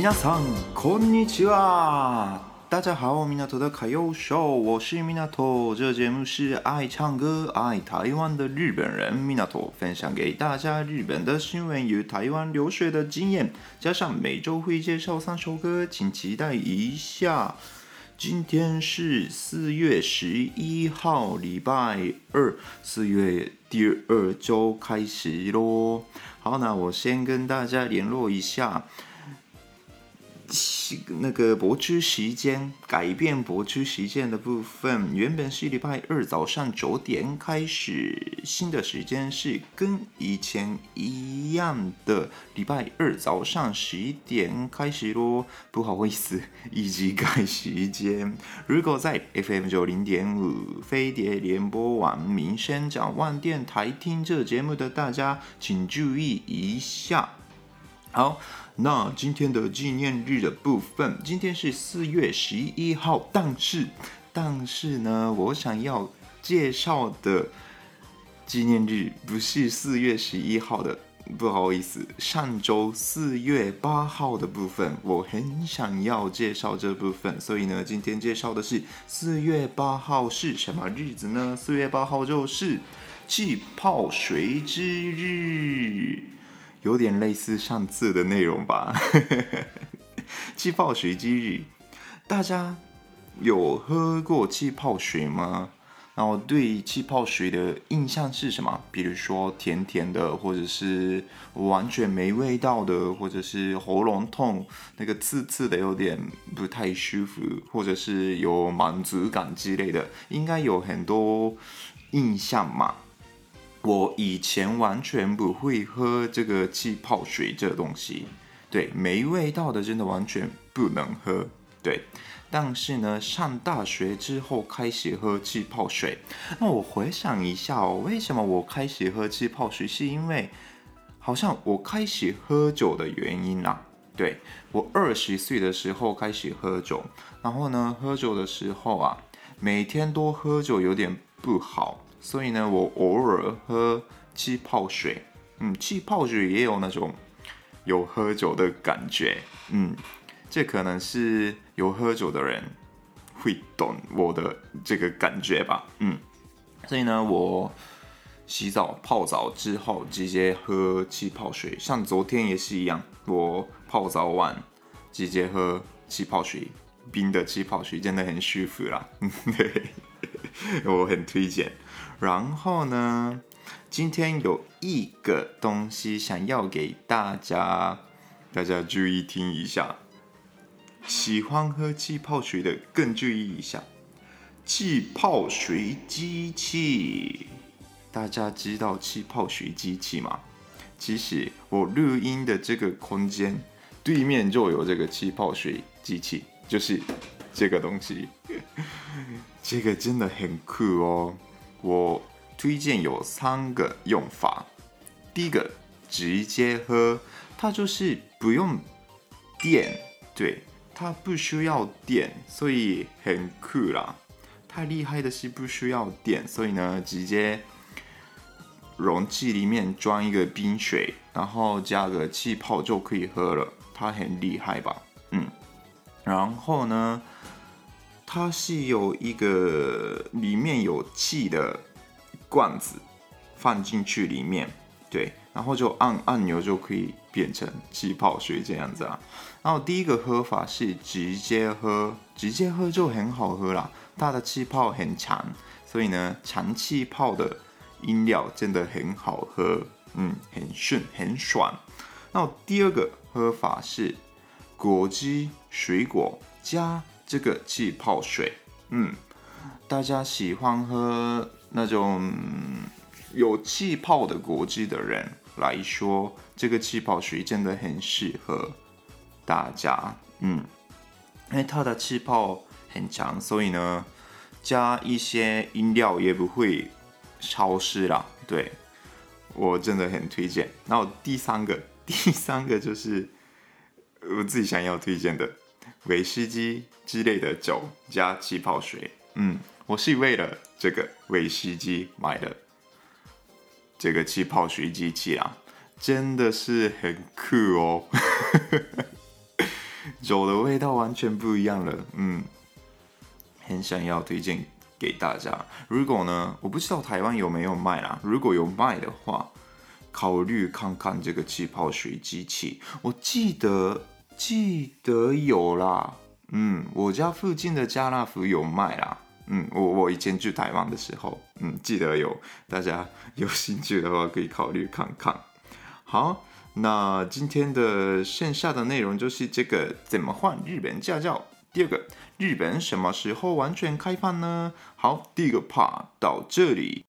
皆さんこんにちは。大家好，米纳托的卡耀秀，我是米纳托。这个节目是爱唱歌、爱台湾的日本人米纳托分享给大家日本的新闻与台湾留学的经验，加上每周会介绍三首歌，请期待一下。今天是四月十一号，礼拜二，四月第二周开始喽。好，那我先跟大家联络一下。 是那个播出时间改变播出时间的部分，原本是礼拜二早上九点开始，新的时间是跟以前一样的，礼拜二早上十点开始喽。不好意思，一直改时间。如果在 FM 九零点五飞碟联播网民生讲万电台听这节目的大家，请注意一下。好。那今天的纪念日的部分，今天是四月十一号，但是，但是呢，我想要介绍的纪念日不是四月十一号的，不好意思，上周四月八号的部分，我很想要介绍这部分，所以呢，今天介绍的是四月八号是什么日子呢？四月八号就是气泡水之日。有点类似上次的内容吧。气泡水之日，大家有喝过气泡水吗？然后对气泡水的印象是什么？比如说甜甜的，或者是完全没味道的，或者是喉咙痛，那个刺刺的有点不太舒服，或者是有满足感之类的，应该有很多印象嘛。我以前完全不会喝这个气泡水这东西，对，没味道的真的完全不能喝，对。但是呢，上大学之后开始喝气泡水，那我回想一下哦，为什么我开始喝气泡水？是因为好像我开始喝酒的原因啦。对，我二十岁的时候开始喝酒，然后呢，喝酒的时候啊，每天多喝酒有点不好。所以呢，我偶尔喝气泡水，嗯，气泡水也有那种有喝酒的感觉，嗯，这可能是有喝酒的人会懂我的这个感觉吧，嗯，所以呢，我洗澡泡澡之后直接喝气泡水，像昨天也是一样，我泡澡完直接喝气泡水，冰的气泡水真的很舒服啦，对，我很推荐。然后呢，今天有一个东西想要给大家，大家注意听一下。喜欢喝气泡水的更注意一下，气泡水机器。大家知道气泡水机器吗？其实我录音的这个空间对面就有这个气泡水机器，就是这个东西。这个真的很酷哦。我推荐有三个用法。第一个，直接喝，它就是不用电，对，它不需要电，所以很酷啦。太厉害的是不需要电，所以呢，直接容器里面装一个冰水，然后加个气泡就可以喝了。它很厉害吧？嗯。然后呢？它是有一个里面有气的罐子，放进去里面，对，然后就按按钮就可以变成气泡水这样子啊。然后第一个喝法是直接喝，直接喝就很好喝啦，它的气泡很长，所以呢，长气泡的饮料真的很好喝，嗯，很顺很爽。然后第二个喝法是果汁水果加。这个气泡水，嗯，大家喜欢喝那种有气泡的果汁的人来说，这个气泡水真的很适合大家。嗯，因为它的气泡很强，所以呢，加一些饮料也不会消失啦。对，我真的很推荐。然后第三个，第三个就是我自己想要推荐的威士忌之类的酒加气泡水。嗯，我是为了这个威士忌买的这个气泡水机器啊，真的是很酷哦。酒的味道完全不一样了，嗯，很想要推荐给大家。如果呢，我不知道台湾有没有卖啦。如果有卖的话，考虑看看这个气泡水机器。我记得记得有啦，嗯，我家附近的家乐福有卖啦。嗯，我我以前去台湾的时候，嗯，记得有。大家有兴趣的话，可以考虑看看。好。那今天的剩下的内容就是这个怎么换日本驾照。第二个，日本什么时候完全开放呢？好，第一个 part 到这里。